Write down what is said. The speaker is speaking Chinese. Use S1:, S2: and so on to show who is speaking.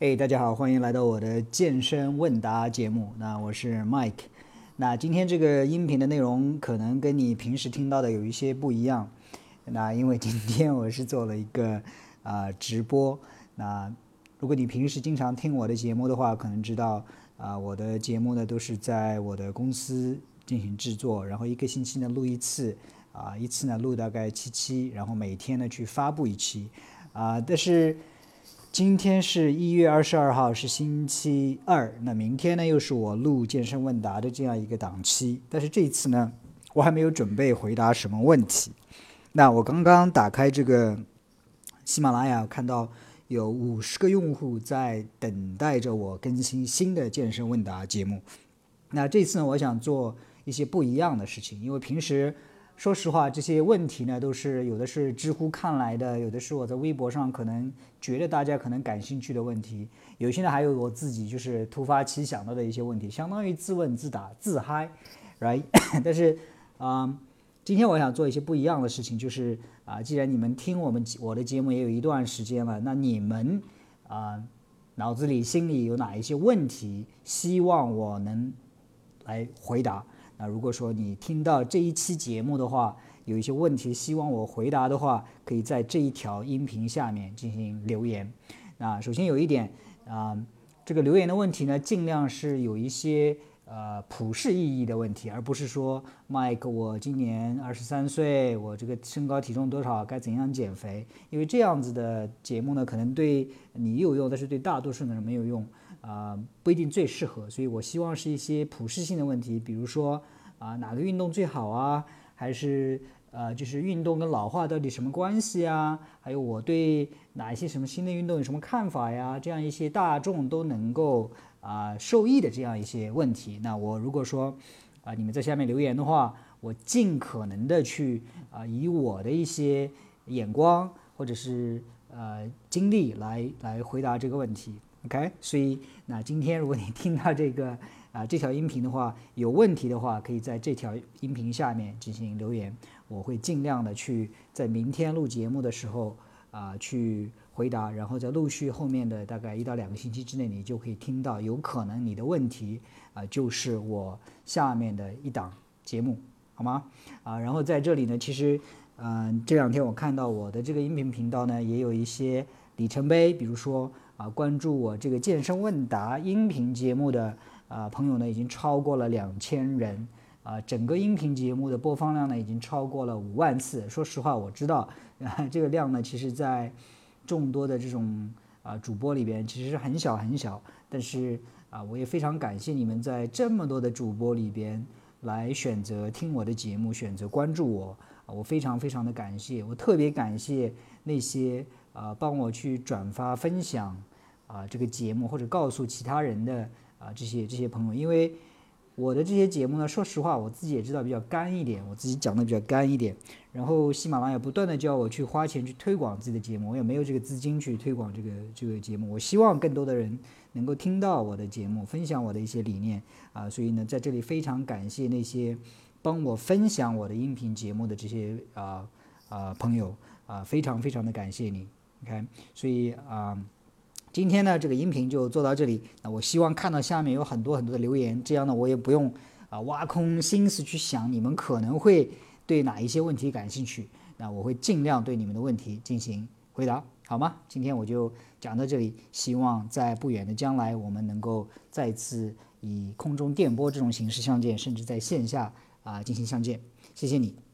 S1: 哎，大家好，欢迎来到我的健身问答节目。那我是 Mike。那今天这个音频的内容可能跟你平时听到的有一些不一样。那因为今天我是做了一个啊直播。那如果你平时经常听我的节目的话，可能知道啊我的节目呢都是在我的公司进行制作，然后一个星期呢录一次，啊一次呢录大概七期，然后每天呢去发布一期，啊但是。今天是一月二十二号，是星期二。那明天呢，又是我录健身问答的这样一个档期。但是这一次呢，我还没有准备回答什么问题。那我刚刚打开这个喜马拉雅，看到有五十个用户在等待着我更新新的健身问答节目。那这次呢，我想做一些不一样的事情，因为平时。说实话，这些问题呢，都是有的是知乎看来的，有的是我在微博上可能觉得大家可能感兴趣的问题，有些呢还有我自己就是突发奇想到的一些问题，相当于自问自答自嗨，right？但是啊，今天我想做一些不一样的事情，就是啊，既然你们听我们我的节目也有一段时间了，那你们啊脑子里心里有哪一些问题，希望我能来回答？那如果说你听到这一期节目的话，有一些问题希望我回答的话，可以在这一条音频下面进行留言。那首先有一点啊，这个留言的问题呢，尽量是有一些呃普世意义的问题，而不是说 Mike 我今年二十三岁，我这个身高体重多少，该怎样减肥？因为这样子的节目呢，可能对你有用，但是对大多数的人没有用。啊，不一定最适合，所以我希望是一些普适性的问题，比如说啊，哪个运动最好啊？还是呃，就是运动跟老化到底什么关系啊？还有我对哪一些什么新的运动有什么看法呀？这样一些大众都能够啊受益的这样一些问题，那我如果说啊，你们在下面留言的话，我尽可能的去啊，以我的一些眼光或者是呃经历来来回答这个问题。OK，所以那今天如果你听到这个 啊这条音频的话，有问题的话，可以在这条音频下面进行留言，我会尽量的去在明天录节目的时候啊去回答，然后在陆续后面的大概一到两个星期之内，你就可以听到，有可能你的问题啊就是我下面的一档节目，好吗？啊，然后在这里呢，其实嗯这两天我看到我的这个音频频道呢也有一些里程碑，比如说。啊，关注我这个健身问答音频节目的啊朋友呢，已经超过了两千人啊，整个音频节目的播放量呢，已经超过了五万次。说实话，我知道啊，这个量呢，其实在众多的这种啊主播里边，其实是很小很小。但是啊，我也非常感谢你们在这么多的主播里边来选择听我的节目，选择关注我啊，我非常非常的感谢。我特别感谢那些啊帮我去转发分享。啊，这个节目或者告诉其他人的啊，这些这些朋友，因为我的这些节目呢，说实话，我自己也知道比较干一点，我自己讲的比较干一点。然后喜马拉雅不断的叫我去花钱去推广自己的节目，我也没有这个资金去推广这个这个节目。我希望更多的人能够听到我的节目，分享我的一些理念啊。所以呢，在这里非常感谢那些帮我分享我的音频节目的这些啊啊朋友啊，非常非常的感谢你。OK，所以啊。今天呢，这个音频就做到这里。那我希望看到下面有很多很多的留言，这样呢，我也不用啊挖空心思去想你们可能会对哪一些问题感兴趣。那我会尽量对你们的问题进行回答，好吗？今天我就讲到这里，希望在不远的将来，我们能够再次以空中电波这种形式相见，甚至在线下啊进行相见。谢谢你。